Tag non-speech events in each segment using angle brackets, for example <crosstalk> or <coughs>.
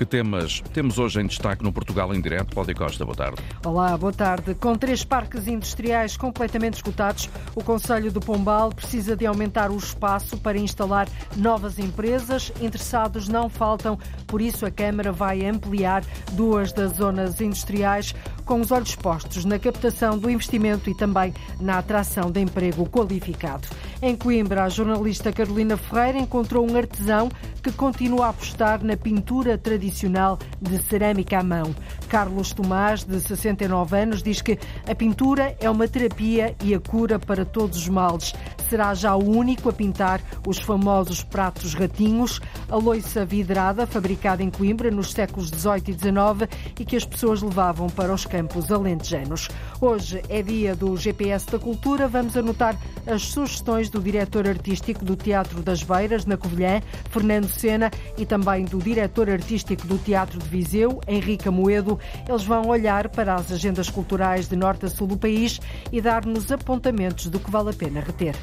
Que temas temos hoje em destaque no Portugal em Direto? Cláudia Costa, boa tarde. Olá, boa tarde. Com três parques industriais completamente esgotados, o Conselho do Pombal precisa de aumentar o espaço para instalar novas empresas. Interessados não faltam, por isso a Câmara vai ampliar duas das zonas industriais com os olhos postos na captação do investimento e também na atração de emprego qualificado. Em Coimbra, a jornalista Carolina Ferreira encontrou um artesão que continua a apostar na pintura tradicional de cerâmica à mão. Carlos Tomás, de 69 anos, diz que a pintura é uma terapia e a cura para todos os males. Será já o único a pintar os famosos pratos ratinhos, a loiça vidrada, fabricada em Coimbra nos séculos XVIII e XIX e que as pessoas levavam para os campos alentejanos. Hoje é dia do GPS da Cultura. Vamos anotar as sugestões do diretor artístico do Teatro das Beiras, na Covilhã, Fernando Sena, e também do diretor artístico do Teatro de Viseu, Henrique Amoedo. Eles vão olhar para as agendas culturais de norte a sul do país e dar-nos apontamentos do que vale a pena reter.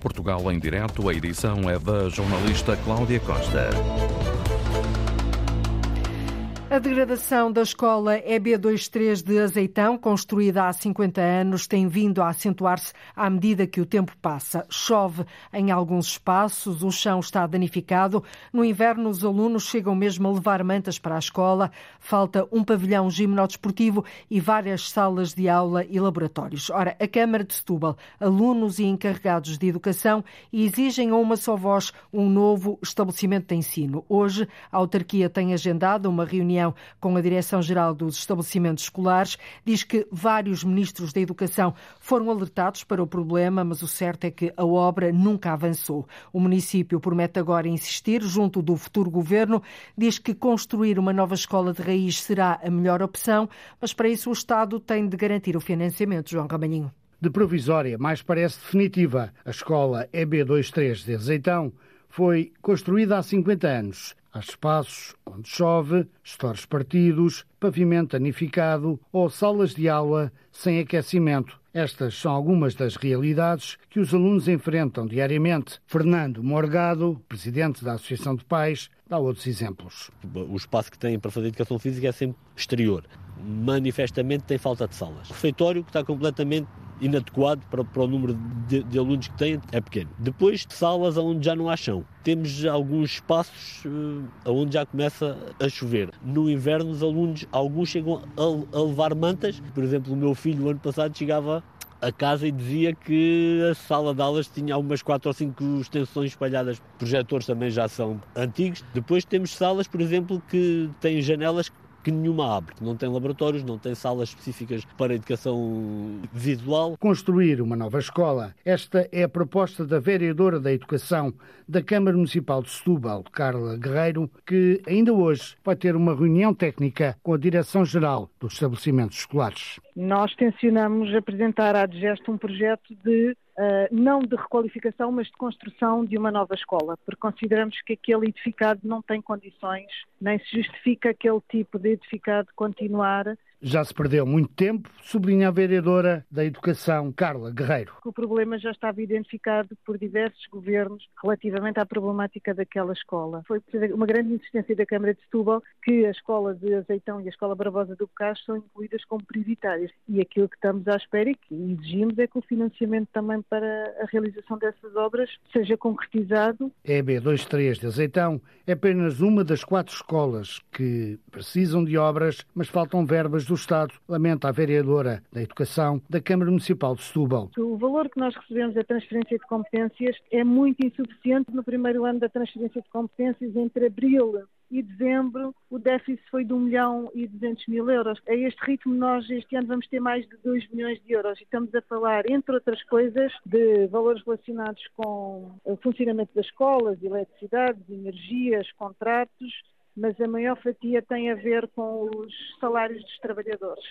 Portugal em direto, a edição é da jornalista Cláudia Costa. A degradação da escola EB23 de Azeitão, construída há 50 anos, tem vindo a acentuar-se à medida que o tempo passa. Chove em alguns espaços, o chão está danificado. No inverno, os alunos chegam mesmo a levar mantas para a escola. Falta um pavilhão gimnodesportivo e várias salas de aula e laboratórios. Ora, a Câmara de Setúbal, alunos e encarregados de educação exigem a uma só voz um novo estabelecimento de ensino. Hoje, a autarquia tem agendado uma reunião reunião com a Direção-Geral dos Estabelecimentos Escolares, diz que vários ministros da Educação foram alertados para o problema, mas o certo é que a obra nunca avançou. O município promete agora insistir junto do futuro governo, diz que construir uma nova escola de raiz será a melhor opção, mas para isso o Estado tem de garantir o financiamento. João Ramalhinho. De provisória, mais parece definitiva, a escola EB23 de Azeitão foi construída há 50 anos Há espaços onde chove, estores partidos, pavimento danificado ou salas de aula sem aquecimento. Estas são algumas das realidades que os alunos enfrentam diariamente. Fernando Morgado, presidente da Associação de Pais, dá outros exemplos. O espaço que têm para fazer educação física é sempre exterior. Manifestamente tem falta de salas. O refeitório que está completamente inadequado para, para o número de, de, alunos que têm, é pequeno. Depois, salas onde já não há chão. Temos alguns espaços uh, onde já começa a chover. No inverno, os alunos, alguns chegam a, a levar mantas. Por exemplo, o meu filho, ano passado, chegava a casa e dizia que a sala de aulas tinha umas quatro ou cinco extensões espalhadas. Projetores também já são antigos. Depois temos salas, por exemplo, que têm janelas que nenhuma abre, que não tem laboratórios, não tem salas específicas para educação visual. Construir uma nova escola. Esta é a proposta da vereadora da Educação da Câmara Municipal de Setúbal, Carla Guerreiro, que ainda hoje vai ter uma reunião técnica com a Direção-Geral dos Estabelecimentos Escolares. Nós tencionamos apresentar à DGEST um projeto de não de requalificação, mas de construção de uma nova escola, porque consideramos que aquele edificado não tem condições, nem se justifica aquele tipo de edificado continuar já se perdeu muito tempo, sublinha a vereadora da Educação, Carla Guerreiro. O problema já estava identificado por diversos governos relativamente à problemática daquela escola. Foi uma grande insistência da Câmara de Setúbal que a escola de Azeitão e a escola Barbosa do Bocage são incluídas como prioritárias. E aquilo que estamos à espera e que exigimos é que o financiamento também para a realização dessas obras seja concretizado. A EB23 de Azeitão é apenas uma das quatro escolas que precisam de obras, mas faltam verbas do Estado, lamenta a vereadora da Educação da Câmara Municipal de Setúbal. O valor que nós recebemos da transferência de competências é muito insuficiente no primeiro ano da transferência de competências entre abril e dezembro o déficit foi de 1 milhão e 200 mil euros. A este ritmo nós este ano vamos ter mais de 2 milhões de euros e estamos a falar, entre outras coisas, de valores relacionados com o funcionamento das escolas, eletricidade, energias, contratos, mas a maior fatia tem a ver com os salários dos trabalhadores.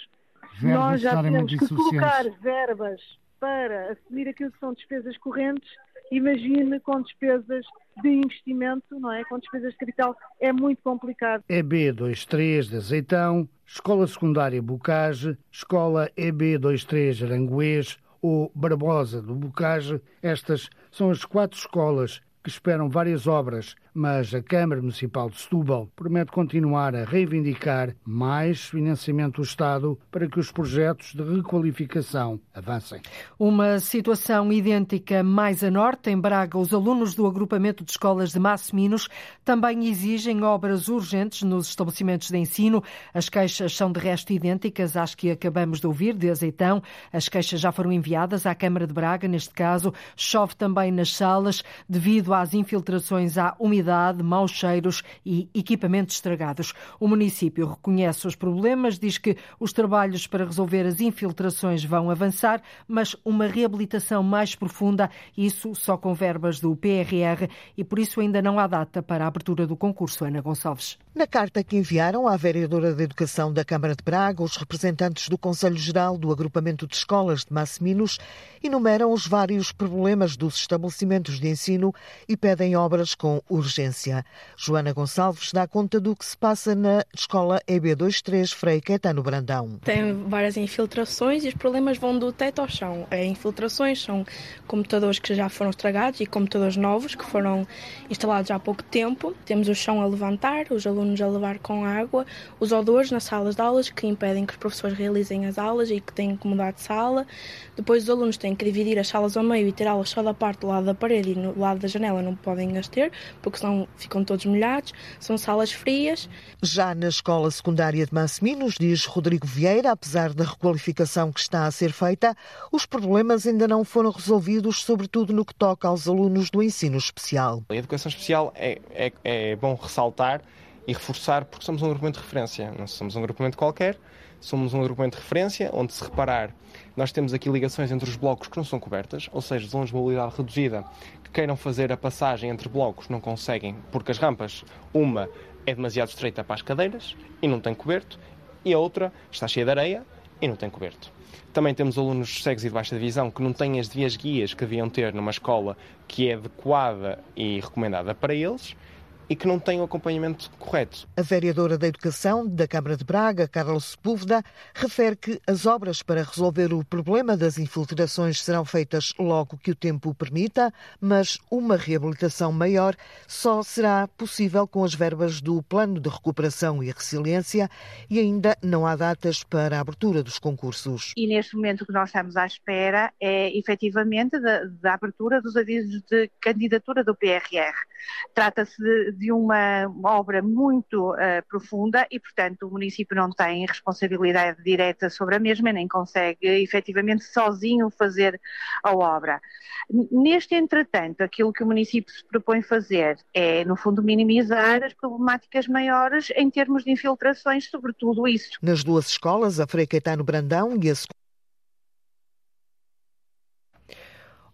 Verbas Nós já temos que colocar verbas para assumir aquilo que são despesas correntes, imagine com despesas de investimento, não é? Com despesas de capital, é muito complicado. EB23 de Azeitão, Escola Secundária Bocage, Escola EB23 Aranguês ou Barbosa do Bocage, estas são as quatro escolas que esperam várias obras mas a Câmara Municipal de Setúbal promete continuar a reivindicar mais financiamento do Estado para que os projetos de requalificação avancem. Uma situação idêntica mais a norte, em Braga, os alunos do agrupamento de escolas de Massiminos também exigem obras urgentes nos estabelecimentos de ensino. As queixas são de resto idênticas às que acabamos de ouvir de Azeitão. As queixas já foram enviadas à Câmara de Braga, neste caso. Chove também nas salas devido às infiltrações à umidade, maus cheiros e equipamentos estragados. O município reconhece os problemas, diz que os trabalhos para resolver as infiltrações vão avançar, mas uma reabilitação mais profunda, isso só com verbas do PRR e por isso ainda não há data para a abertura do concurso. Ana Gonçalves. Na carta que enviaram à vereadora da Educação da Câmara de Braga, os representantes do Conselho Geral do Agrupamento de Escolas de Massiminos enumeram os vários problemas dos estabelecimentos de ensino e pedem obras com urgência. Joana Gonçalves dá conta do que se passa na escola EB23 Frei Caetano Brandão. Tem várias infiltrações e os problemas vão do teto ao chão. As infiltrações são computadores que já foram estragados e computadores novos que foram instalados há pouco tempo. Temos o chão a levantar, os alunos a levar com água, os odores nas salas de aulas que impedem que os professores realizem as aulas e que têm que mudar de sala. Depois os alunos têm que dividir as salas ao meio e ter aulas só da parte do lado da parede e no lado da janela não podem as ter, porque senão ficam todos molhados. São salas frias. Já na escola secundária de Massiminos, diz Rodrigo Vieira, apesar da requalificação que está a ser feita, os problemas ainda não foram resolvidos, sobretudo no que toca aos alunos do ensino especial. A educação especial é, é, é bom ressaltar e reforçar porque somos um agrupamento de referência. Não somos um agrupamento qualquer, somos um agrupamento de referência onde, se reparar, nós temos aqui ligações entre os blocos que não são cobertas, ou seja, zonas de mobilidade reduzida que queiram fazer a passagem entre blocos não conseguem, porque as rampas, uma é demasiado estreita para as cadeiras e não tem coberto, e a outra está cheia de areia e não tem coberto. Também temos alunos cegos e de baixa visão que não têm as devias guias que deviam ter numa escola que é adequada e recomendada para eles e que não têm o acompanhamento correto. A vereadora da Educação da Câmara de Braga, Carla Sepúlveda, refere que as obras para resolver o problema das infiltrações serão feitas logo que o tempo permita, mas uma reabilitação maior só será possível com as verbas do Plano de Recuperação e Resiliência e ainda não há datas para a abertura dos concursos. E neste momento o que nós estamos à espera é efetivamente da, da abertura dos avisos de candidatura do PRR. Trata-se de uma obra muito uh, profunda e, portanto, o município não tem responsabilidade direta sobre a mesma, nem consegue efetivamente sozinho fazer a obra. Neste entretanto, aquilo que o município se propõe fazer é, no fundo, minimizar as problemáticas maiores em termos de infiltrações, sobretudo isso. Nas duas escolas, a Frei Caetano Brandão e a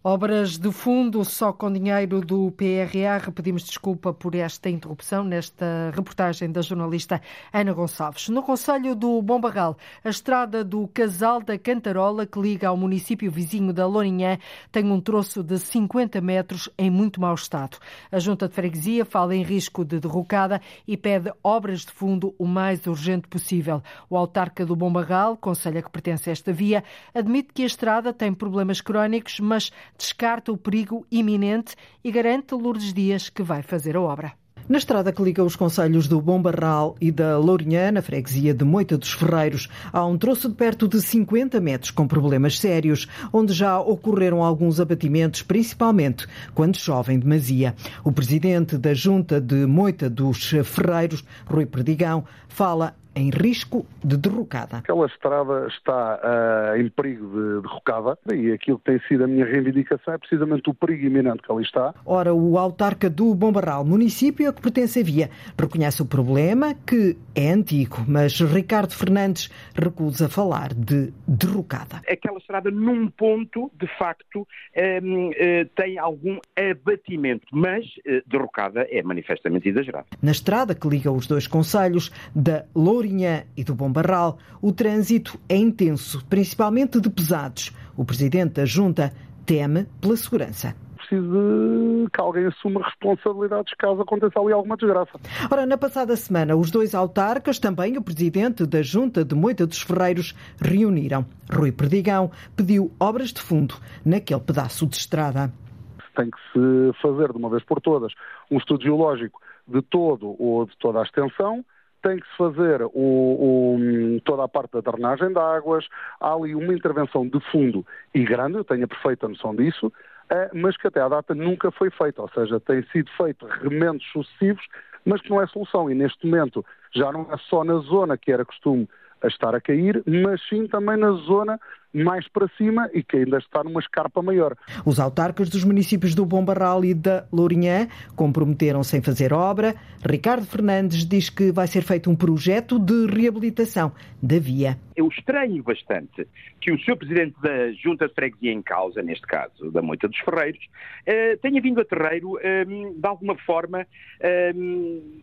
Obras de fundo só com dinheiro do PRR. Pedimos desculpa por esta interrupção nesta reportagem da jornalista Ana Gonçalves. No Conselho do Bom Barral, a estrada do Casal da Cantarola, que liga ao município vizinho da Lourinhã, tem um troço de 50 metros em muito mau estado. A Junta de Freguesia fala em risco de derrocada e pede obras de fundo o mais urgente possível. O autarca do Bom Barral, conselho a que pertence esta via, admite que a estrada tem problemas crónicos, mas descarta o perigo iminente e garante Lourdes Dias que vai fazer a obra. Na estrada que liga os conselhos do Bom Barral e da Lourinhã, na freguesia de Moita dos Ferreiros, há um troço de perto de 50 metros com problemas sérios, onde já ocorreram alguns abatimentos, principalmente quando chovem demasia. O presidente da Junta de Moita dos Ferreiros, Rui Perdigão, fala em risco de derrocada. Aquela estrada está uh, em perigo de derrocada e aquilo que tem sido a minha reivindicação é precisamente o perigo iminente que ali está. Ora, o autarca do Bombarral, município a que pertence a via, reconhece o problema, que é antigo, mas Ricardo Fernandes recusa falar de derrocada. Aquela estrada, num ponto, de facto, um, uh, eh, tem algum abatimento, mas uh, derrocada é manifestamente exagerada. Na estrada que liga os dois conselhos da Loura Lourinhã e do Bom Barral, o trânsito é intenso, principalmente de pesados. O presidente da Junta teme pela segurança preciso que alguém assuma responsabilidades caso aconteça ali alguma desgraça. Ora, na passada semana, os dois autarcas, também o presidente da Junta de Moita dos Ferreiros, reuniram. Rui Perdigão pediu obras de fundo naquele pedaço de estrada tem que se fazer de uma vez por todas um estudo geológico de todo ou de toda a extensão, tem que se fazer o, o, toda a parte da drenagem de águas, há ali uma intervenção de fundo e grande, eu tenho a perfeita noção disso, eh, mas que até à data nunca foi feita, ou seja, tem sido feito remendos sucessivos, mas que não é solução. E neste momento já não é só na zona que era costume a estar a cair, mas sim também na zona mais para cima e que ainda está numa escarpa maior. Os autarcas dos municípios do Bombarral e da Lourinhã comprometeram-se em fazer obra. Ricardo Fernandes diz que vai ser feito um projeto de reabilitação da via. Eu estranho bastante que o Sr. Presidente da Junta de Freguesia em causa, neste caso da Moita dos Ferreiros, eh, tenha vindo a terreiro eh, de alguma forma eh,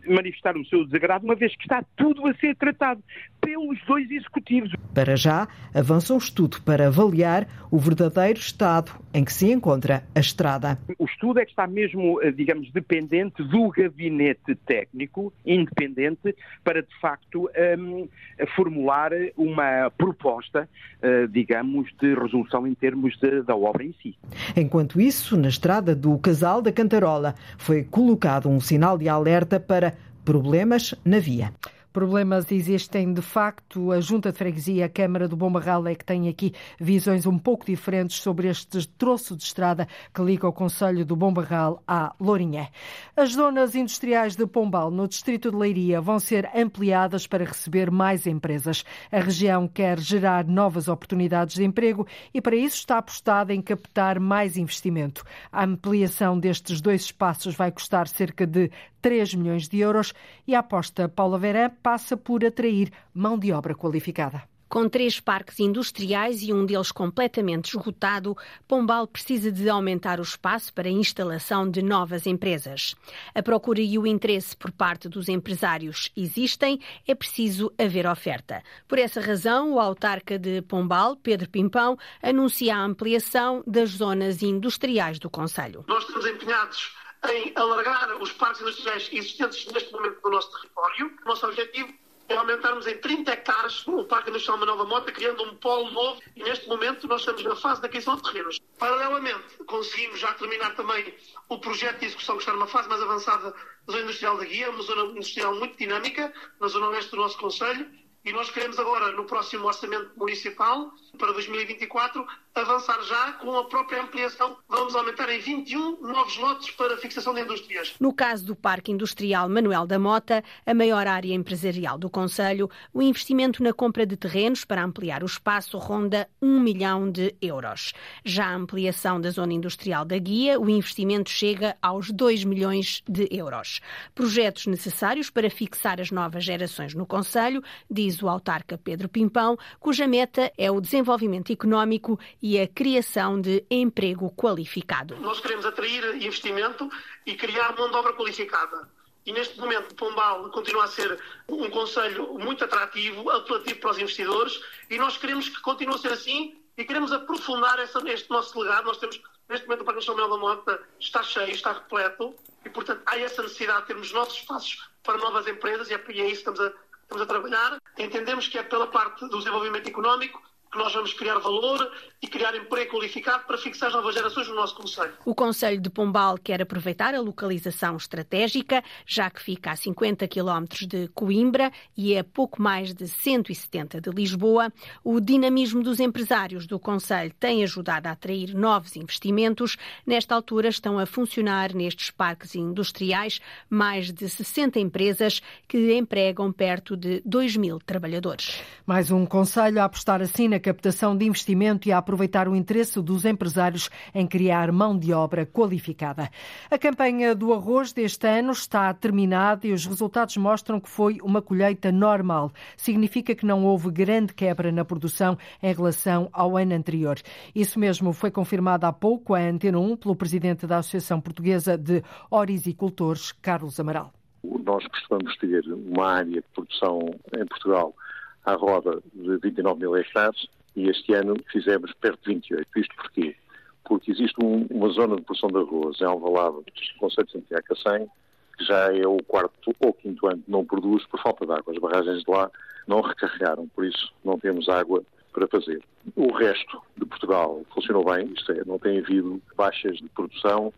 manifestar o seu desagrado, uma vez que está tudo a ser tratado pelos dois executivos. Para já, avança o estudo para avaliar o verdadeiro estado em que se encontra a estrada. O estudo é que está mesmo, digamos, dependente do gabinete técnico, independente, para de facto um, formular uma proposta, uh, digamos, de resolução em termos de, da obra em si. Enquanto isso, na estrada do Casal da Cantarola, foi colocado um sinal de alerta para problemas na via. Problemas existem de facto. A Junta de Freguesia, a Câmara do Bombarral é que tem aqui visões um pouco diferentes sobre este troço de estrada que liga o Conselho do Bombarral à Lourinhã. As zonas industriais de Pombal, no distrito de Leiria, vão ser ampliadas para receber mais empresas. A região quer gerar novas oportunidades de emprego e para isso está apostada em captar mais investimento. A ampliação destes dois espaços vai custar cerca de 3 milhões de euros e a aposta Paula Verã passa por atrair mão de obra qualificada. Com três parques industriais e um deles completamente esgotado, Pombal precisa de aumentar o espaço para a instalação de novas empresas. A procura e o interesse por parte dos empresários existem, é preciso haver oferta. Por essa razão, o autarca de Pombal, Pedro Pimpão, anuncia a ampliação das zonas industriais do Conselho. Nós estamos empenhados em alargar os parques industriais existentes neste momento no nosso território. O nosso objetivo é aumentarmos em 30 hectares o Parque Industrial Manuel da Mota, criando um polo novo e neste momento nós estamos na fase da aquisição de terrenos. Paralelamente, conseguimos já terminar também o projeto de execução que está numa fase mais avançada da zona industrial da Guia, uma zona industrial muito dinâmica, na zona oeste do nosso Conselho, e nós queremos agora, no próximo orçamento municipal, para 2024, avançar já com a própria ampliação. Vamos aumentar em 21 novos lotes para fixação de indústrias. No caso do Parque Industrial Manuel da Mota, a maior área empresarial do Conselho, o investimento na compra de terrenos para ampliar o espaço ronda 1 milhão de euros. Já a ampliação da zona industrial da Guia, o investimento chega aos 2 milhões de euros. Projetos necessários para fixar as novas gerações no Conselho, diz o autarca Pedro Pimpão, cuja meta é o desenvolvimento económico e a criação de emprego qualificado. Nós queremos atrair investimento e criar mão de obra qualificada. E neste momento, Pombal continua a ser um conselho muito atrativo, apelativo para os investidores, e nós queremos que continue a ser assim e queremos aprofundar essa, este nosso legado. Nós temos, neste momento, o Parque Nacional da Mota está cheio, está repleto, e, portanto, há essa necessidade de termos novos espaços para novas empresas, e é, e é isso que estamos a, estamos a trabalhar. Entendemos que é pela parte do desenvolvimento económico, que nós vamos criar valor e criar emprego qualificado para fixar as novas gerações no nosso Conselho. O Conselho de Pombal quer aproveitar a localização estratégica, já que fica a 50 quilómetros de Coimbra e a pouco mais de 170 de Lisboa. O dinamismo dos empresários do Conselho tem ajudado a atrair novos investimentos. Nesta altura estão a funcionar nestes parques industriais mais de 60 empresas que empregam perto de 2 mil trabalhadores. Mais um Conselho a apostar assim na captação de investimento e a aproveitar o interesse dos empresários em criar mão de obra qualificada. A campanha do arroz deste ano está terminada e os resultados mostram que foi uma colheita normal. Significa que não houve grande quebra na produção em relação ao ano anterior. Isso mesmo foi confirmado há pouco à Antena 1 pelo presidente da Associação Portuguesa de Orisicultores, Carlos Amaral. Nós costumamos ter uma área de produção em Portugal à roda de 29 mil hectares e este ano fizemos perto de 28. Isto porquê? Porque existe um, uma zona de produção de arroz em Alvalade, no Conselho de Santiago Cacém, que já é o quarto ou quinto ano que não produz por falta de água. As barragens de lá não recarregaram, por isso não temos água para fazer. O resto de Portugal funcionou bem, isto é, não tem havido baixas de produção,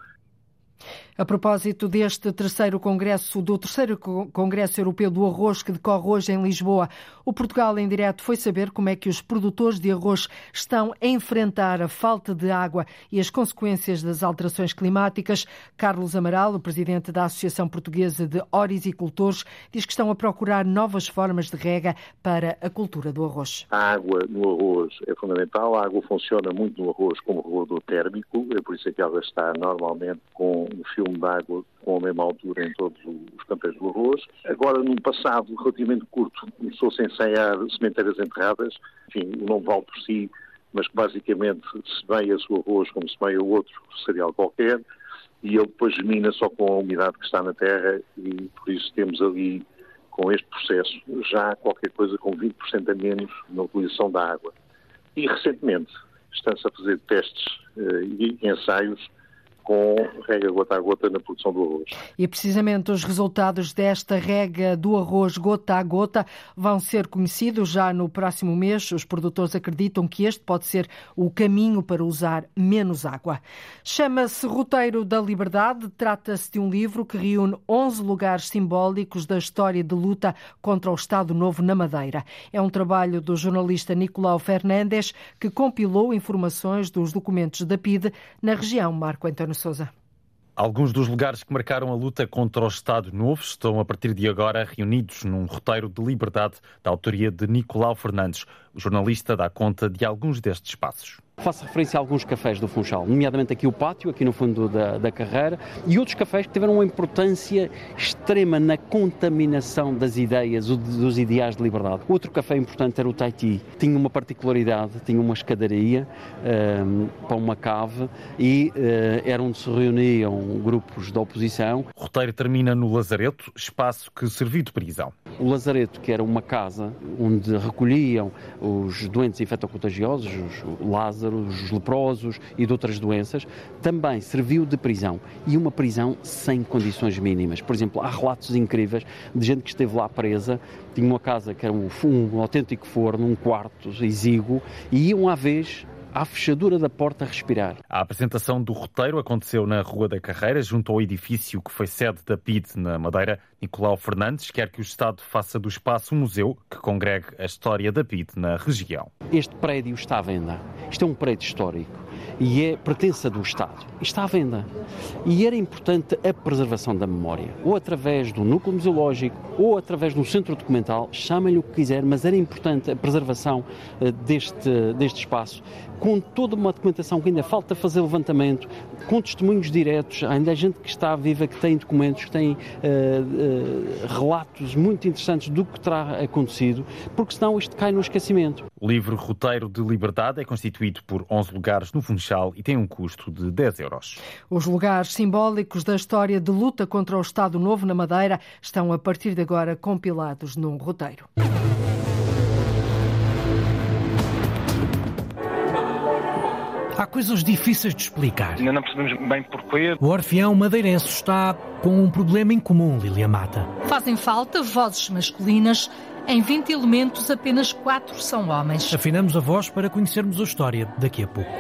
a propósito deste terceiro congresso, do terceiro Congresso Europeu do Arroz que decorre hoje em Lisboa, o Portugal em direto foi saber como é que os produtores de arroz estão a enfrentar a falta de água e as consequências das alterações climáticas. Carlos Amaral, o presidente da Associação Portuguesa de Orisicultores, diz que estão a procurar novas formas de rega para a cultura do arroz. A água no arroz é fundamental. A água funciona muito no arroz como regulador térmico, é por isso é que ela está normalmente com um filme de água com a mesma altura em todos os campos do arroz. Agora, num passado relativamente curto, começou-se a ensaiar sementeiras enterradas. Enfim, o nome vale por si, mas basicamente se semeia-se o arroz como se semeia outro cereal qualquer e ele depois germina só com a umidade que está na terra e por isso temos ali, com este processo, já qualquer coisa com 20% a menos na utilização da água. E recentemente estão-se a fazer testes uh, e ensaios com rega gota a gota na produção do arroz. E precisamente os resultados desta rega do arroz gota a gota vão ser conhecidos já no próximo mês. Os produtores acreditam que este pode ser o caminho para usar menos água. Chama-se Roteiro da Liberdade. Trata-se de um livro que reúne 11 lugares simbólicos da história de luta contra o Estado Novo na Madeira. É um trabalho do jornalista Nicolau Fernandes que compilou informações dos documentos da PIDE na região Marco Antônio Souza. Alguns dos lugares que marcaram a luta contra o Estado Novo estão, a partir de agora, reunidos num roteiro de liberdade da autoria de Nicolau Fernandes. O jornalista dá conta de alguns destes espaços. Faço referência a alguns cafés do Funchal, nomeadamente aqui o pátio, aqui no fundo da, da carreira, e outros cafés que tiveram uma importância extrema na contaminação das ideias, dos ideais de liberdade. Outro café importante era o Taiti. Tinha uma particularidade, tinha uma escadaria um, para uma cave e uh, era onde se reuniam grupos da oposição. O roteiro termina no Lazareto, espaço que serviu de prisão. O Lazareto, que era uma casa onde recolhiam os doentes infectocontagiosos, os Lázaros, os leprosos e de outras doenças, também serviu de prisão. E uma prisão sem condições mínimas. Por exemplo, há relatos incríveis de gente que esteve lá presa, tinha uma casa que era um, um autêntico forno, um quarto exíguo, e iam à vez à fechadura da porta respirar. A apresentação do roteiro aconteceu na Rua da Carreira, junto ao edifício que foi sede da PID na Madeira. Nicolau Fernandes quer que o Estado faça do espaço um museu que congregue a história da PID na região. Este prédio está à venda. Isto é um prédio histórico e é pertença do Estado. Está à venda. E era importante a preservação da memória, ou através do núcleo museológico, ou através de um centro documental, chamem-lhe o que quiser, mas era importante a preservação uh, deste, deste espaço, com toda uma documentação que ainda falta fazer levantamento, com testemunhos diretos, ainda há gente que está viva, que tem documentos, que tem uh, uh, relatos muito interessantes do que terá acontecido, porque senão isto cai no esquecimento. O livro Roteiro de Liberdade é constituído por 11 lugares no Funchal e tem um custo de 10 euros. Os lugares simbólicos da história de luta contra o Estado Novo na Madeira estão a partir de agora compilados num roteiro. Coisas difíceis de explicar. Ainda não percebemos bem porquê. O Orfeão Madeirense está com um problema em comum, Lilia Mata. Fazem falta vozes masculinas. Em 20 elementos, apenas 4 são homens. Afinamos a voz para conhecermos a história daqui a pouco.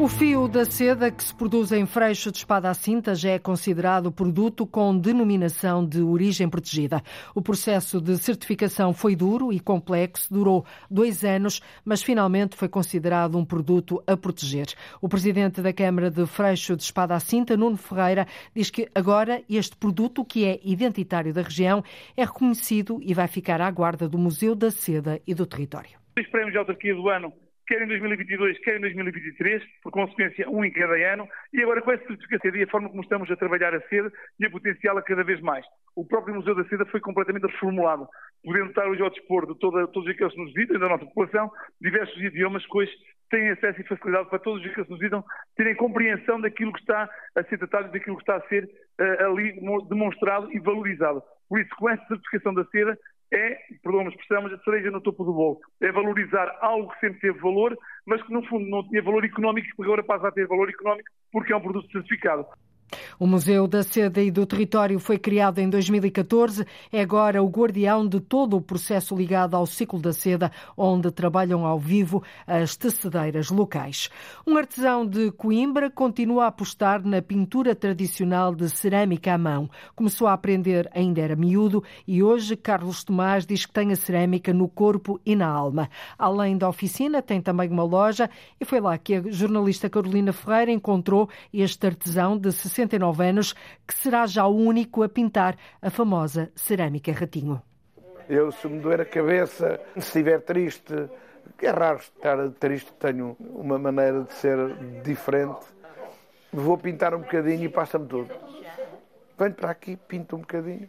O fio da seda que se produz em freixo de espada à cinta já é considerado produto com denominação de origem protegida. O processo de certificação foi duro e complexo, durou dois anos, mas finalmente foi considerado um produto a proteger. O presidente da Câmara de Freixo de Espada à Cinta, Nuno Ferreira, diz que agora este produto, que é identitário da região, é reconhecido e vai ficar à guarda do Museu da Seda e do Território. Os prémios de autarquia do ano quer em 2022, quer em 2023, por consequência, um em cada ano, e agora com essa certificação e a forma como estamos a trabalhar a seda e a potenciá-la cada vez mais. O próprio Museu da Seda foi completamente reformulado, podendo estar hoje ao dispor de toda, todos aqueles que nos visitam, da nossa população, diversos idiomas hoje têm acesso e facilidade para todos os que nos visitam terem compreensão daquilo que está a ser tratado daquilo que está a ser uh, ali demonstrado e valorizado. Por isso, com essa certificação da seda, é, perdão a expressão, mas a cereja no topo do bolo. É valorizar algo que sempre teve valor, mas que no fundo não tinha valor económico e agora passa a ter valor económico porque é um produto certificado. O Museu da Seda e do Território foi criado em 2014. É agora o guardião de todo o processo ligado ao ciclo da seda, onde trabalham ao vivo as tecedeiras locais. Um artesão de Coimbra continua a apostar na pintura tradicional de cerâmica à mão. Começou a aprender ainda era miúdo e hoje Carlos Tomás diz que tem a cerâmica no corpo e na alma. Além da oficina, tem também uma loja e foi lá que a jornalista Carolina Ferreira encontrou este artesão de 60 69 anos, que será já o único a pintar a famosa cerâmica ratinho. Eu, se me doer a cabeça, se estiver triste, é raro estar triste, tenho uma maneira de ser diferente. Vou pintar um bocadinho e passa-me tudo. Venho para aqui, pinto um bocadinho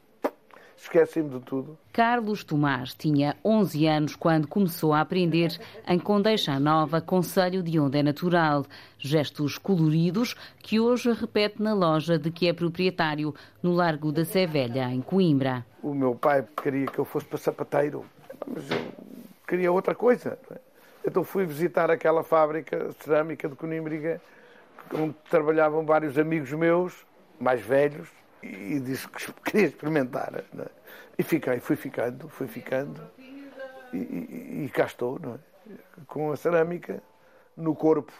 esqueci-me de tudo. Carlos Tomás tinha 11 anos quando começou a aprender em Condeixa Nova, Conselho de Onde é Natural. Gestos coloridos que hoje repete na loja de que é proprietário, no Largo da Sé Velha, em Coimbra. O meu pai queria que eu fosse para sapateiro, mas eu queria outra coisa. É? Então fui visitar aquela fábrica cerâmica de Coimbra, onde trabalhavam vários amigos meus, mais velhos, e disse que <laughs> queria experimentar. É? E fiquei, fui ficando, fui ficando e, e, e cá estou, é? com a cerâmica no corpo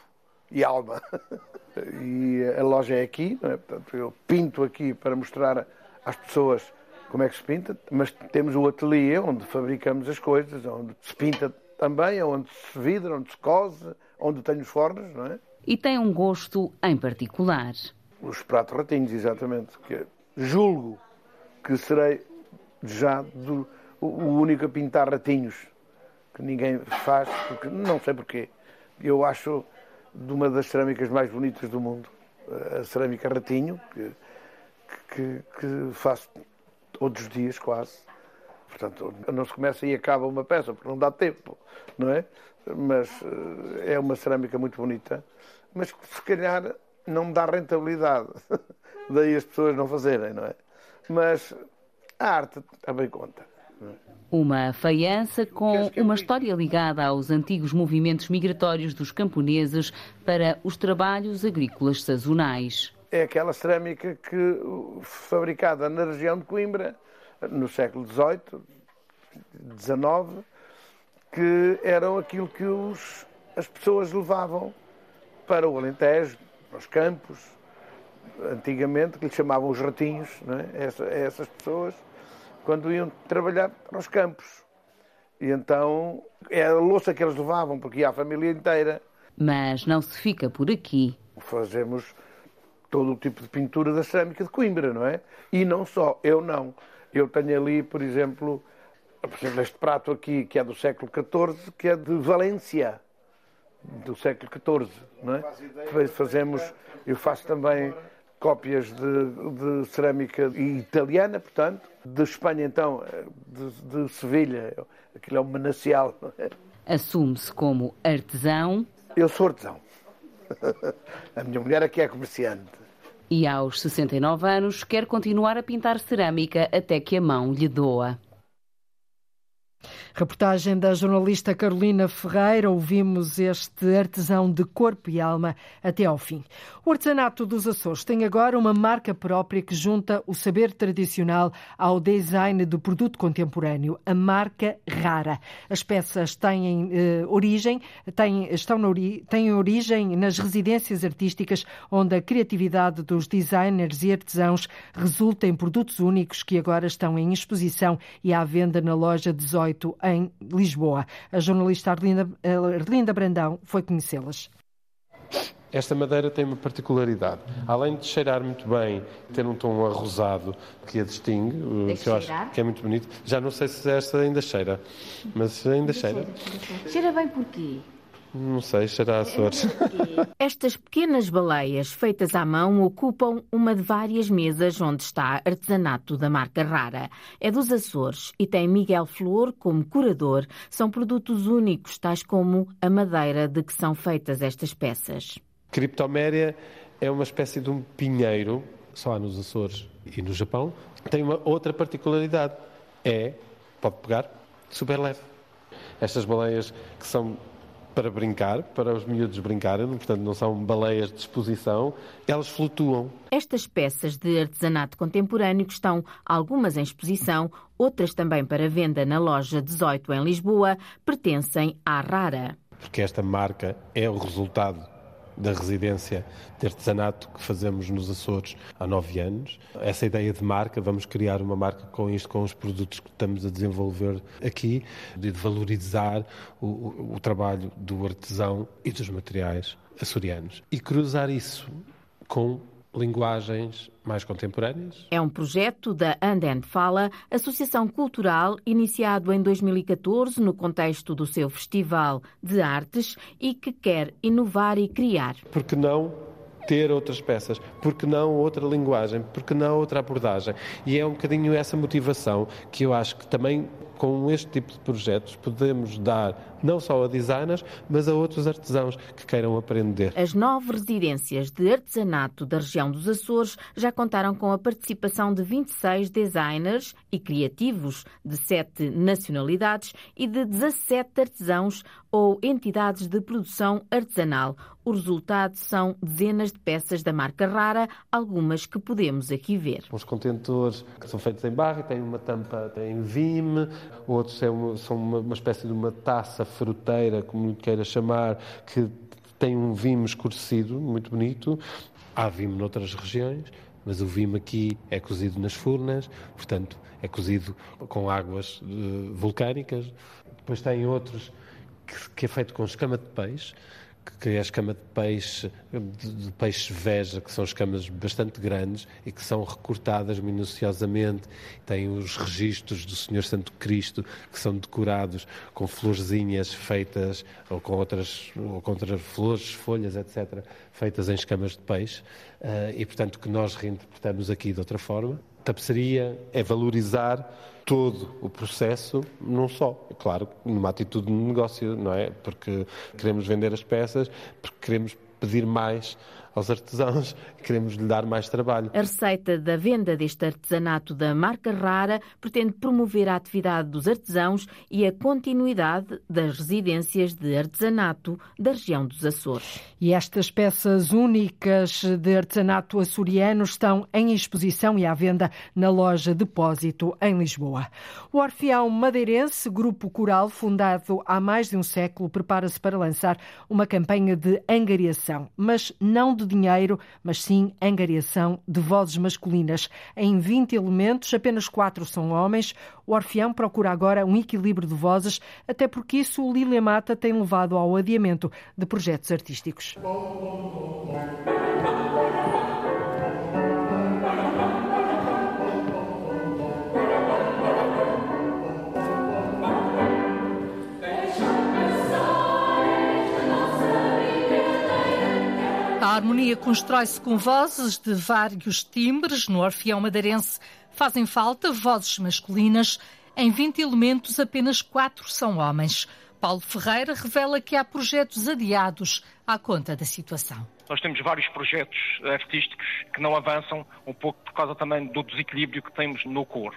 e alma. <laughs> E a loja é aqui, é? Portanto, eu pinto aqui para mostrar às pessoas como é que se pinta, mas temos o ateliê onde fabricamos as coisas, onde se pinta também, onde se vidra, onde se cose, onde tem os fornos, não é? E tem um gosto em particular. Os pratos ratinhos, exatamente. Que julgo que serei já do, o, único a pintar ratinhos que ninguém faz, porque não sei porquê. Eu acho de uma das cerâmicas mais bonitas do mundo, a cerâmica ratinho, que, que, que faço todos os dias quase. Portanto, não se começa e acaba uma peça, porque não dá tempo, não é? Mas eh, é uma cerâmica muito bonita, mas que se calhar não me dá rentabilidade. <laughs> Daí as pessoas não fazerem, não é? Mas a arte também conta. Uma faiança com uma história ligada aos antigos movimentos migratórios dos camponeses para os trabalhos agrícolas sazonais. É aquela cerâmica que fabricada na região de Coimbra no século XVIII, XIX, que eram aquilo que os, as pessoas levavam para o Alentejo, nos campos, antigamente, que lhe chamavam os ratinhos, é? Essa, essas pessoas, quando iam trabalhar nos campos. E então era a louça que eles levavam, porque ia a família inteira. Mas não se fica por aqui. Fazemos todo o tipo de pintura da cerâmica de Coimbra, não é? E não só, eu não. Eu tenho ali, por exemplo, por exemplo, este prato aqui, que é do século XIV, que é de Valência do século XIV. Não é? Fazemos, eu faço também cópias de, de, cerâmica italiana, portanto, de Espanha então, de, de Sevilha, aquilo é um manancial. É? Assume-se como artesão. Eu sou artesão. <laughs> A minha mulher aqui é comerciante. E aos 69 anos quer continuar a pintar cerâmica até que a mão lhe doa. Reportagem da jornalista Carolina Ferreira. Ouvimos este artesão de corpo e alma até ao fim. O artesanato dos Açores tem agora uma marca própria que junta o saber tradicional ao design do produto contemporâneo, a marca Rara. As peças têm eh, origem, têm, estão na ori têm origem nas residências artísticas, onde a criatividade dos designers e artesãos resulta em produtos únicos que agora estão em exposição e à venda na loja 18 em Lisboa. A jornalista Arlinda, Arlinda Brandão foi conhecê-las. Esta madeira tem uma particularidade. Além de cheirar muito bem, ter um tom arrosado que a distingue, Deixe que eu cheirar. acho que é muito bonito. Já não sei se esta ainda cheira, mas ainda cheira. Cheira bem porquê? Não sei, a Açores. Estas pequenas baleias feitas à mão ocupam uma de várias mesas onde está artesanato da marca Rara. É dos Açores e tem Miguel Flor como curador. São produtos únicos, tais como a madeira de que são feitas estas peças. Criptoméria é uma espécie de um pinheiro, só há nos Açores e no Japão. Tem uma outra particularidade. É, pode pegar, super leve. Estas baleias que são para brincar, para os miúdos brincarem, portanto não são baleias de exposição, elas flutuam. Estas peças de artesanato contemporâneo estão algumas em exposição, outras também para venda na loja 18 em Lisboa, pertencem à Rara. Porque esta marca é o resultado da residência de artesanato que fazemos nos Açores há nove anos. Essa ideia de marca, vamos criar uma marca com isto, com os produtos que estamos a desenvolver aqui, de valorizar o, o, o trabalho do artesão e dos materiais açorianos. E cruzar isso com linguagens mais contemporâneas. É um projeto da Anden Fala, associação cultural iniciado em 2014 no contexto do seu Festival de Artes e que quer inovar e criar. Por que não ter outras peças? Por que não outra linguagem? Por que não outra abordagem? E é um bocadinho essa motivação que eu acho que também com este tipo de projetos podemos dar não só a designers, mas a outros artesãos que queiram aprender. As nove residências de artesanato da região dos Açores já contaram com a participação de 26 designers e criativos de sete nacionalidades e de 17 artesãos ou entidades de produção artesanal. O resultado são dezenas de peças da marca rara, algumas que podemos aqui ver. Os contentores que são feitos em barro, têm uma tampa, têm vime, outros são uma, uma espécie de uma taça fruteira, como queira chamar, que tem um vime escurecido, muito bonito. Há vime noutras regiões, mas o vime aqui é cozido nas furnas, portanto, é cozido com águas uh, vulcânicas. Depois tem outros que, que é feito com escama de peixe, que é a escama de peixe, de, peixe veja, que são escamas bastante grandes e que são recortadas minuciosamente. Tem os registros do Senhor Santo Cristo, que são decorados com florzinhas feitas, ou com outras, ou com outras flores, folhas, etc., feitas em escamas de peixe. Uh, e, portanto, que nós reinterpretamos aqui de outra forma. Tapeçaria é valorizar todo o processo num só. Claro, numa atitude de negócio, não é? Porque queremos vender as peças, porque queremos pedir mais aos artesãos, <laughs> queremos lhe dar mais trabalho. A receita da venda deste artesanato da marca rara pretende promover a atividade dos artesãos e a continuidade das residências de artesanato da região dos Açores. E estas peças únicas de artesanato açoriano estão em exposição e à venda na loja Depósito, em Lisboa. O Orfeão Madeirense, grupo coral fundado há mais de um século, prepara-se para lançar uma campanha de angariação, mas não de dinheiro, mas sim angariação de vozes masculinas. Em 20 elementos, apenas quatro são homens. O Orfeão procura agora um equilíbrio de vozes, até porque isso o Lilia Mata tem levado ao adiamento de projetos artísticos. A harmonia constrói-se com vozes de vários timbres. No Orfeão Madeirense fazem falta vozes masculinas. Em 20 elementos, apenas quatro são homens. Paulo Ferreira revela que há projetos adiados à conta da situação. Nós temos vários projetos artísticos que não avançam, um pouco por causa também do desequilíbrio que temos no coro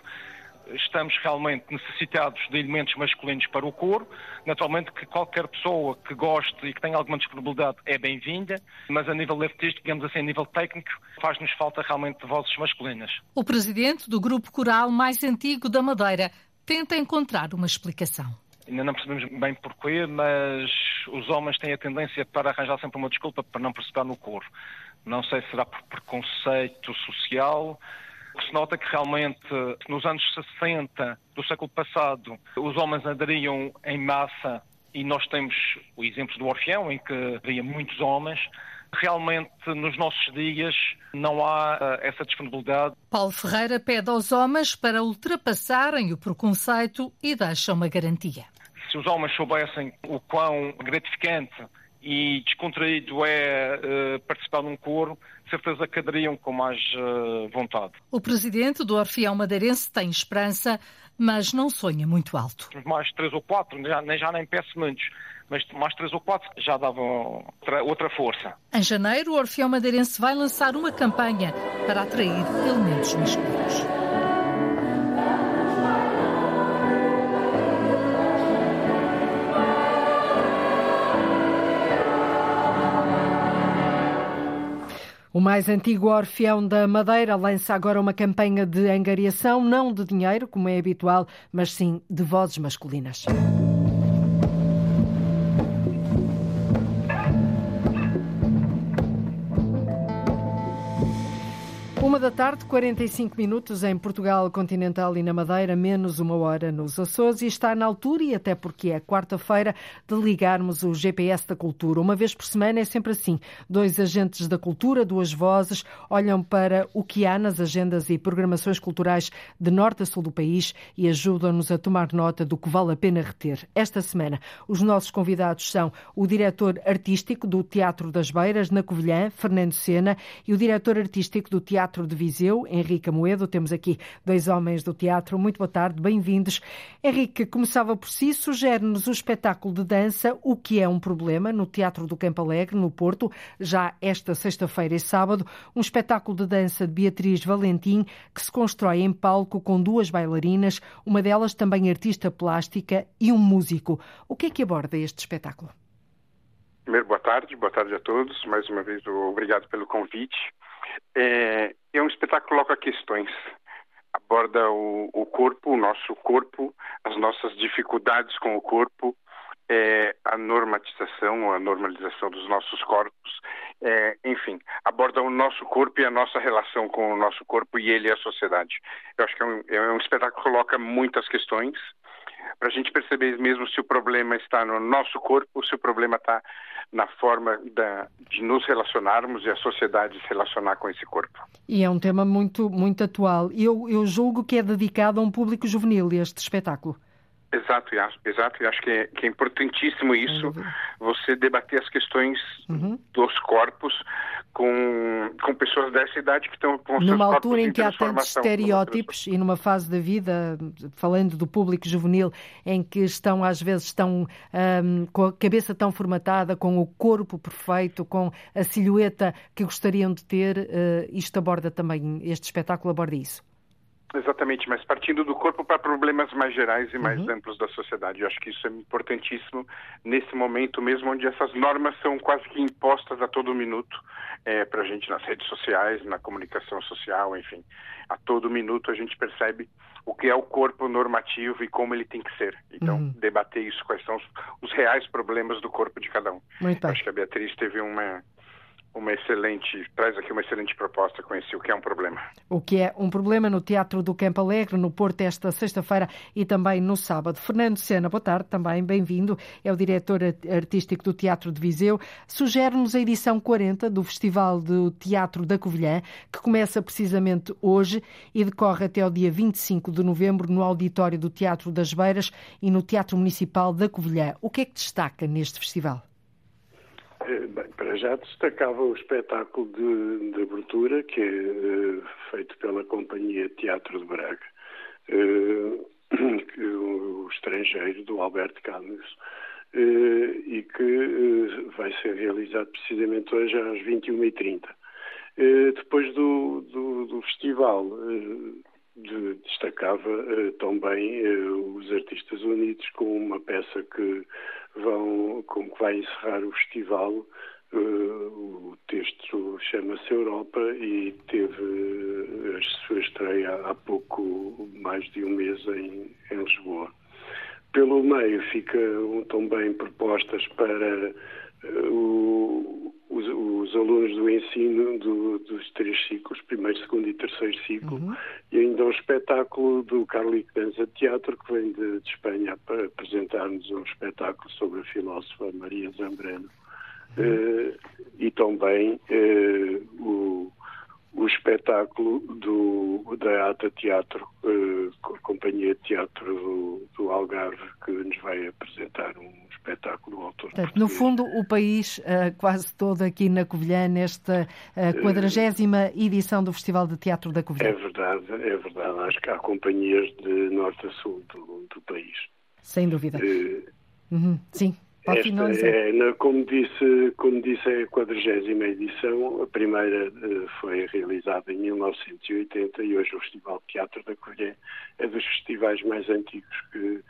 estamos realmente necessitados de elementos masculinos para o coro. Naturalmente que qualquer pessoa que goste e que tenha alguma disponibilidade é bem-vinda, mas a nível artístico, digamos assim, a nível técnico, faz-nos falta realmente vozes masculinas. O presidente do grupo coral mais antigo da Madeira tenta encontrar uma explicação. Ainda não percebemos bem porquê, mas os homens têm a tendência para arranjar sempre uma desculpa para não participar no coro. Não sei se será por preconceito social, se nota que realmente nos anos 60 do século passado os homens andariam em massa e nós temos o exemplo do Orfeão, em que havia muitos homens. Realmente, nos nossos dias, não há uh, essa disponibilidade. Paulo Ferreira pede aos homens para ultrapassarem o preconceito e deixa uma garantia. Se os homens soubessem o quão gratificante e descontraído é uh, participar num coro, certeza que aderiam com mais uh, vontade. O presidente do Orfeão Madeirense tem esperança, mas não sonha muito alto. Mais três ou quatro, já, já nem peço muitos, mas mais três ou quatro já davam outra, outra força. Em janeiro, o Orfeão Madeirense vai lançar uma campanha para atrair elementos masculinos. Mais antigo Orfeão da Madeira lança agora uma campanha de angariação, não de dinheiro, como é habitual, mas sim de vozes masculinas. Uma da tarde, 45 minutos em Portugal continental e na Madeira, menos uma hora nos Açores e está na altura, e até porque é quarta-feira, de ligarmos o GPS da cultura. Uma vez por semana é sempre assim. Dois agentes da cultura, duas vozes, olham para o que há nas agendas e programações culturais de norte a sul do país e ajudam-nos a tomar nota do que vale a pena reter. Esta semana, os nossos convidados são o diretor artístico do Teatro das Beiras, na Covilhã, Fernando Sena, e o diretor artístico do Teatro Teatro de Viseu, Henrique Amoedo. Temos aqui dois homens do teatro. Muito boa tarde, bem-vindos. Henrique, começava por si, sugere-nos o espetáculo de dança O que é um problema no Teatro do Campo Alegre, no Porto, já esta sexta-feira e sábado, um espetáculo de dança de Beatriz Valentim que se constrói em palco com duas bailarinas, uma delas também artista plástica e um músico. O que é que aborda este espetáculo? Primeiro, boa tarde, boa tarde a todos. Mais uma vez, obrigado pelo convite. É, é um espetáculo que coloca questões, aborda o, o, corpo, o nosso corpo, as nossas dificuldades com o corpo, é, a normatização, a normalização dos nossos corpos, é, enfim, aborda o nosso corpo e a nossa relação com o nosso corpo e ele e a sociedade. Eu acho que é um, é um espetáculo que coloca muitas questões para a gente perceber mesmo se o problema está no nosso corpo ou se o problema está na forma da, de nos relacionarmos e a sociedade se relacionar com esse corpo. E é um tema muito, muito atual. Eu, eu julgo que é dedicado a um público juvenil este espetáculo. Exato, exato. E acho que é, que é importantíssimo isso, você debater as questões uhum. dos corpos com, com pessoas dessa idade que estão com Numa altura em que há tantos estereótipos e numa fase da vida, falando do público juvenil, em que estão às vezes estão um, com a cabeça tão formatada, com o corpo perfeito, com a silhueta que gostariam de ter, uh, isto aborda também, este espetáculo aborda isso. Exatamente, mas partindo do corpo para problemas mais gerais e mais uhum. amplos da sociedade. Eu acho que isso é importantíssimo nesse momento mesmo onde essas normas são quase que impostas a todo minuto é, para a gente nas redes sociais, na comunicação social, enfim. A todo minuto a gente percebe o que é o corpo normativo e como ele tem que ser. Então, uhum. debater isso, quais são os, os, reais problemas do corpo de cada um. Muito acho que a Beatriz teve uma uma excelente, traz aqui uma excelente proposta esse O que é um problema. O que é um problema no Teatro do Campo Alegre, no Porto, esta sexta-feira e também no sábado. Fernando Sena, boa tarde, também bem-vindo. É o diretor artístico do Teatro de Viseu. Sugere-nos a edição 40 do Festival do Teatro da Covilhã, que começa precisamente hoje e decorre até o dia 25 de novembro no auditório do Teatro das Beiras e no Teatro Municipal da Covilhã. O que é que destaca neste festival? Eh, bem, para já destacava o espetáculo de, de abertura, que é uh, feito pela Companhia Teatro de Braga, uh, <clears throat> que, o, estrangeiro, do Alberto Camus, e que vai ser realizado precisamente hoje às 21h30. depois do, do, do festival, de, destacava também os Artistas Unidos com uma peça que vão, como que vai encerrar o festival. Uh, o texto chama-se Europa e teve a sua estreia há pouco, mais de um mês, em, em Lisboa. Pelo meio ficam também propostas para uh, os, os, alunos do ensino do, dos três ciclos, primeiro, segundo e terceiro ciclo, uhum. e ainda um espetáculo do Carlico Danza Teatro, que vem de, de Espanha para apresentar-nos um espetáculo sobre a filósofa Maria Zambrano. Uhum. Uh, e também uh, o, o espetáculo do, da Ata Teatro, uh, Companhia de Teatro do, do Algarve, que nos vai apresentar um espetáculo autor. Portanto, no fundo, o país uh, quase todo aqui na Covilhã, nesta uh, quadragésima uh, edição do Festival de Teatro da Covilhã. É verdade, é verdade. Acho que há companhias de norte a sul do, do país. Sem dúvida. Uhum. Sim. Esta é, como, disse, como disse, é a quadragésima edição. A primeira foi realizada em 1980 e hoje o Festival de Teatro da Covilhã é dos festivais mais antigos que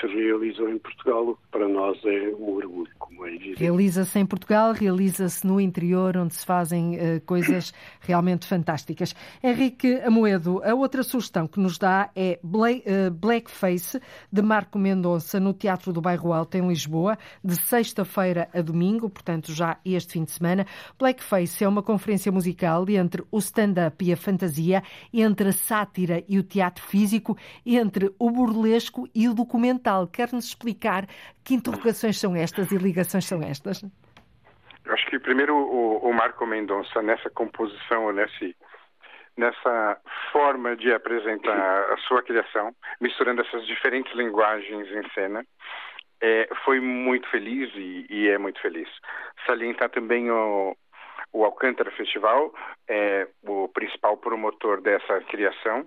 se realizou em Portugal, para nós é um orgulho, como evidente. Realiza-se em Portugal, realiza-se no interior, onde se fazem uh, coisas <coughs> realmente fantásticas. Henrique Amoedo, a outra sugestão que nos dá é uh, Blackface, de Marco Mendonça, no Teatro do Bairro Alto, em Lisboa, de sexta-feira a domingo, portanto já este fim de semana. Blackface é uma conferência musical entre o stand-up e a fantasia, entre a sátira e o teatro físico, entre o burlesco e o Quer-nos explicar que interrogações são estas e ligações são estas? Eu acho que primeiro o, o Marco Mendonça, nessa composição, nesse, nessa forma de apresentar a sua criação, misturando essas diferentes linguagens em cena, é, foi muito feliz e, e, é muito feliz. Salientar também o, o Alcântara Festival, é o principal promotor dessa criação,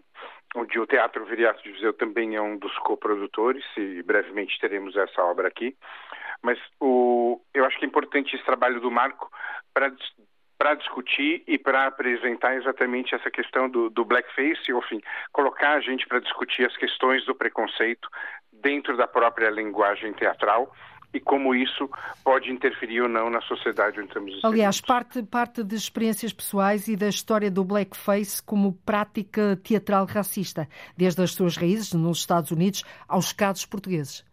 onde o Teatro Viriato de Viseu também é um dos coprodutores, e brevemente teremos essa obra aqui. Mas o, eu acho que é importante esse trabalho do Marco para para discutir e para apresentar exatamente essa questão do, do blackface, enfim, colocar a gente para discutir as questões do preconceito dentro da própria linguagem teatral e como isso pode interferir ou não na sociedade onde estamos Aliás, parte, parte de experiências pessoais e da história do blackface como prática teatral racista, desde as suas raízes nos Estados Unidos aos casos portugueses.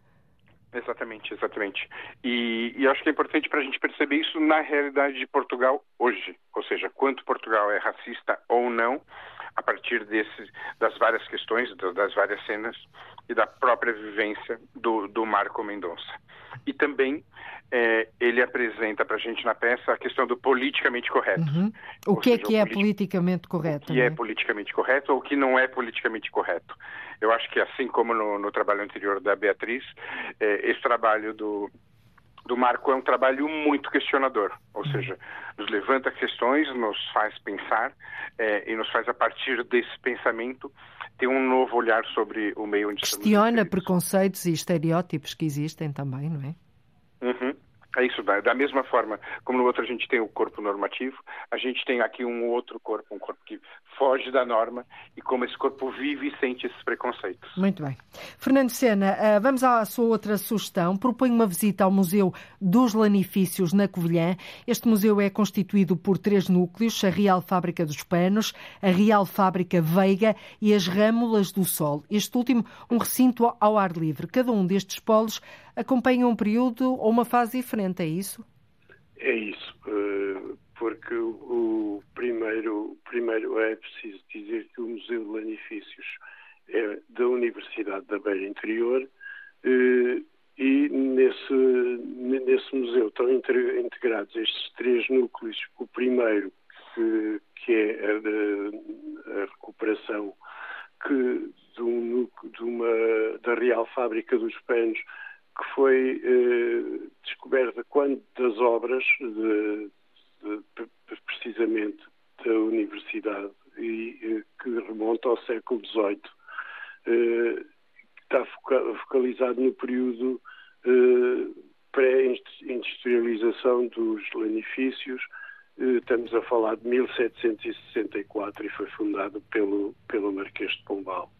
Exatamente, exatamente. E, e acho que é importante para a gente perceber isso na realidade de Portugal hoje, ou seja, quanto Portugal é racista ou não, a partir desse, das várias questões, das várias cenas e da própria vivência do, do Marco Mendonça. E também é, ele apresenta para a gente na peça a questão do politicamente correto. Uhum. O que é seja, é que é politicamente correto? O que é politicamente correto ou o que não é politicamente correto. Eu acho que assim como no, no trabalho anterior da Beatriz, é, esse trabalho do, do Marco é um trabalho muito questionador, ou uhum. seja, nos levanta questões, nos faz pensar é, e nos faz, a partir desse pensamento, ter um novo olhar sobre o meio onde Questiona preconceitos e estereótipos que existem também, não é? Uhum. É isso, da, mesma forma como no outro a gente tem o corpo normativo, a gente tem aqui um outro corpo, um corpo que foge da norma e como esse corpo vive e sente esses preconceitos. Muito bem. Fernando Sena, eh, vamos à sua outra sugestão. Propõe uma visita ao Museu dos Lanifícios na Covilhã. Este museu é constituído por três núcleos, a Real Fábrica dos Panos, a Real Fábrica Veiga e as Râmulas do Sol. Este último, um recinto ao ar livre. Cada um destes polos acompanha um período ou uma fase diferente, é isso? É isso, eh, porque o primeiro, primeiro é preciso dizer que o Museu de Lanifícios é da Universidade da Beira Interior eh, e nesse, nesse museu estão integrados estes três núcleos. O primeiro, que, que é a, a recuperação que, de, um, de uma, da Real Fábrica dos Panos que foi eh, descoberta quando das obras, de, de, precisamente da Universidade, e eh, que remonta ao século XVIII, eh, está focalizado no período eh, pré-industrialização dos lanifícios. Eh, estamos a falar de 1764 e foi fundado pelo, pelo Marquês de Pombal.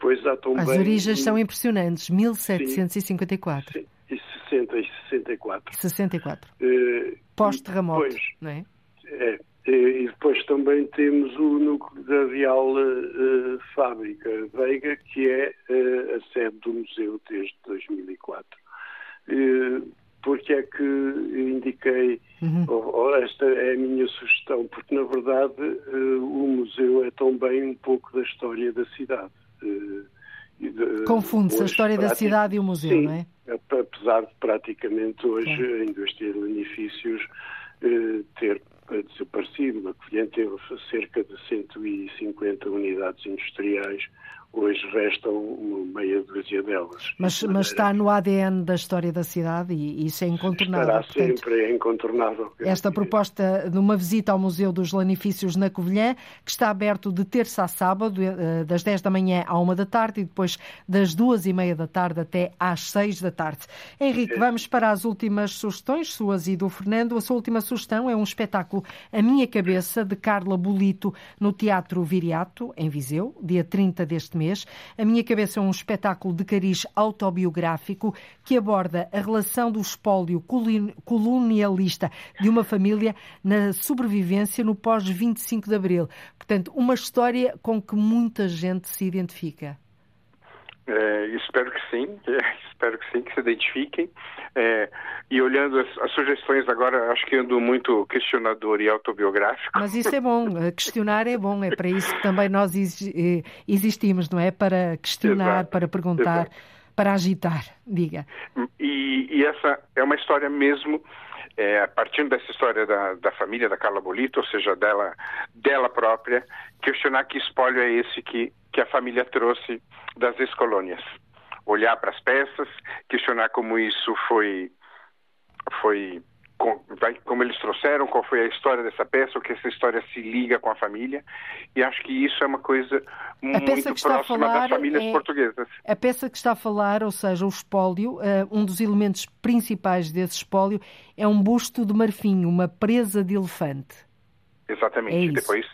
Depois há também... As origens são impressionantes, 1754. Sim, sim. e 60 e 64. 64. Uh, Pós-terremoto, não é? É. E depois também temos o núcleo da Real uh, Fábrica Veiga, que é uh, a sede do museu desde 2004. Uh, porque é que indiquei, uhum. ou, ou, esta é a minha sugestão, porque na verdade o museu é também um pouco da história da cidade. Confunde-se a história da cidade e o museu, sim, não é? Apesar de praticamente hoje a indústria de edifícios eh, ter desaparecido, a Covilhã teve cerca de 150 unidades industriais hoje restam meia dúzia delas. Mas, mas está no ADN da história da cidade e isso é incontornável. Estará Portanto, sempre é incontornável. Esta proposta de uma visita ao Museu dos Lanifícios na Covilhã, que está aberto de terça a sábado, eh, das 10 da manhã à 1 da tarde e depois das duas e meia da tarde até às 6 da tarde. Henrique, é. vamos para as últimas sugestões, suas e do Fernando. A sua última sugestão é um espetáculo A Minha Cabeça, de Carla Bolito, no Teatro Viriato, em Viseu, dia 30 deste mês. A Minha Cabeça é um espetáculo de cariz autobiográfico que aborda a relação do espólio colonialista de uma família na sobrevivência no pós-25 de Abril. Portanto, uma história com que muita gente se identifica. É, espero que sim, <laughs> é, espero que sim, que se identifiquem. É, e olhando as, as, sugestões agora, acho que ando muito questionador e autobiográfico. Mas isso é bom, <laughs> questionar é bom, é para isso que também nós eh, existimos, não é? Para questionar, Exato. para perguntar, Exato. para agitar, diga. E, e, essa é uma história mesmo. É, partindo dessa história da, da família da Carla Bolito, ou seja, dela, dela própria, questionar que espólio é esse que, que a família trouxe das ex-colônias. Olhar para as peças, questionar como isso foi, foi como eles trouxeram, qual foi a história dessa peça, o que essa história se liga com a família. E acho que isso é uma coisa muito próxima das famílias é, portuguesas. A peça que está a falar, ou seja, o espólio, uh, um dos elementos principais desse espólio é um busto de marfim, uma presa de elefante. Exatamente. É Depois,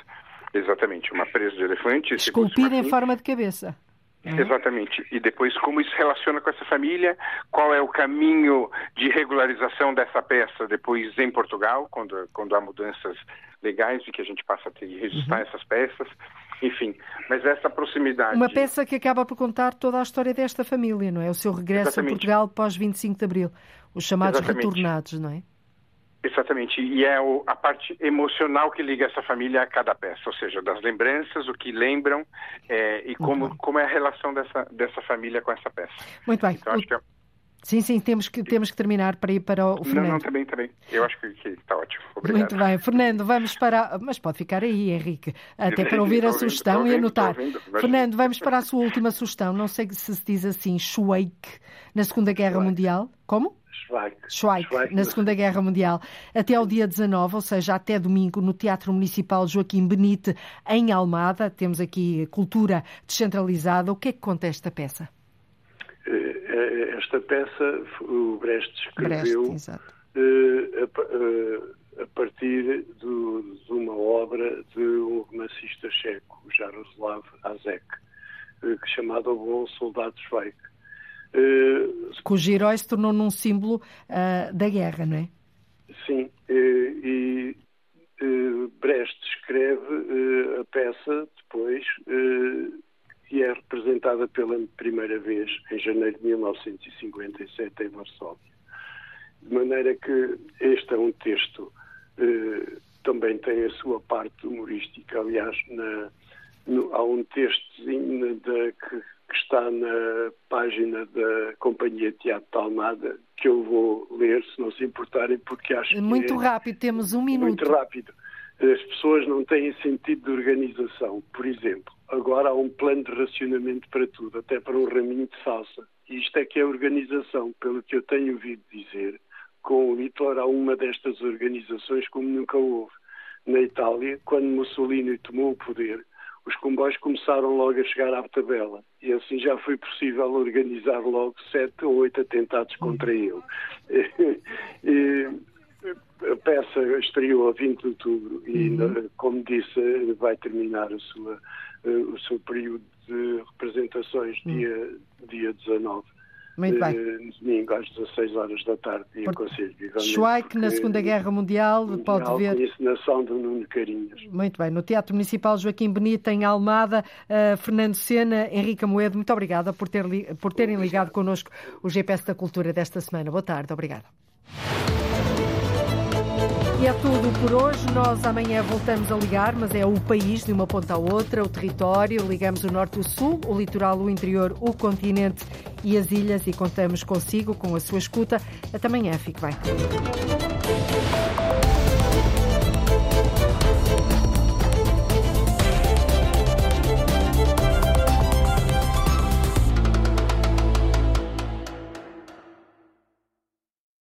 exatamente, uma presa de elefante. Esculpida em forma de cabeça. Uhum. Exatamente. E depois como isso relaciona com essa família, qual é o caminho de regularização dessa peça depois em Portugal, quando, quando há mudanças legais e que a gente passa a ter que registrar uhum. essas peças. Enfim, mas essa proximidade. Uma peça que acaba por contar toda a história desta família, não é? O seu regresso Exatamente. a Portugal pós 25 de Abril. Os chamados Exatamente. retornados, não é? Exatamente, e é o, a parte emocional que liga essa família a cada peça, ou seja, das lembranças, o que lembram é, e como, como é a relação dessa, dessa família com essa peça. Muito bem. Então, acho que é... Sim, sim, temos que, temos que terminar para ir para o Fernando. Não, não, também, também. Eu acho que está ótimo. Obrigado. Muito bem. Fernando, vamos para... Mas pode ficar aí, Henrique, até para ouvir a sugestão ouvindo, e anotar. Fernando, vamos para a sua última sugestão. Não sei se se diz assim, Schweik, na Segunda Guerra Mundial. Como? Schweik. Schweik, Schweik na Segunda Guerra Mundial. Até ao dia 19, ou seja, até domingo, no Teatro Municipal Joaquim Benite, em Almada. Temos aqui cultura descentralizada. O que é que conta esta peça? Eh, eh, esta peça, o Brecht escreveu Brecht, uh, a, a, partir do, de uma obra de um romancista checo, Jaroslav Azek, uh, chamada O Bom Soldado Schweik. Uh, Cujo herói se tornou num símbolo uh, da guerra, não é? Sim, e Brecht escreve a peça depois e é representada pela primeira vez em janeiro de 1957 em Varsóvia. De maneira que este é um texto também tem a sua parte humorística. Aliás, na, no, há um texto que, que, está na página da Companhia Teatro de Almada que eu vou ler, se não se importarem, porque acho muito que. Muito é rápido, temos um minuto. Muito rápido. As pessoas não têm sentido de organização. Por exemplo, agora há um plano de racionamento para tudo, até para um raminho de salsa. E isto é que é organização, pelo que eu tenho ouvido dizer. Com o Hitler há uma destas organizações como nunca houve. Na Itália, quando Mussolini tomou o poder, os comboios começaram logo a chegar à tabela e assim já foi possível organizar logo sete ou oito atentados contra ele. <laughs> e, a peça estreou a 20 de outubro e, uhum. como disse, vai terminar sua, eh, o seu período de representações uhum. dia, dia 19. Muito bem. Uh, domingo às 16 horas da tarde e Por... aconselho vivamente. Schweik, na Segunda Guerra Mundial, mundial pode ver. Encenação do Nuno Carinhas. Muito bem. No Teatro Municipal Joaquim Benito, em Almada, uh, Fernando Sena, Henrique Moedo, muito obrigada por, ter li... por terem ligado connosco o GPS da Cultura desta semana. Boa tarde, obrigada. É tudo por hoje. Nós amanhã voltamos a ligar, mas é o país de uma ponta à outra, o território. Ligamos o norte e o sul, o litoral, o interior, o continente e as ilhas e contamos consigo com a sua escuta. Até amanhã. Fique bem.